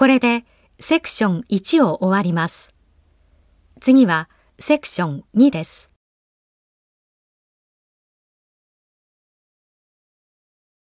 これでセクション1を終わります。次はセクション2です。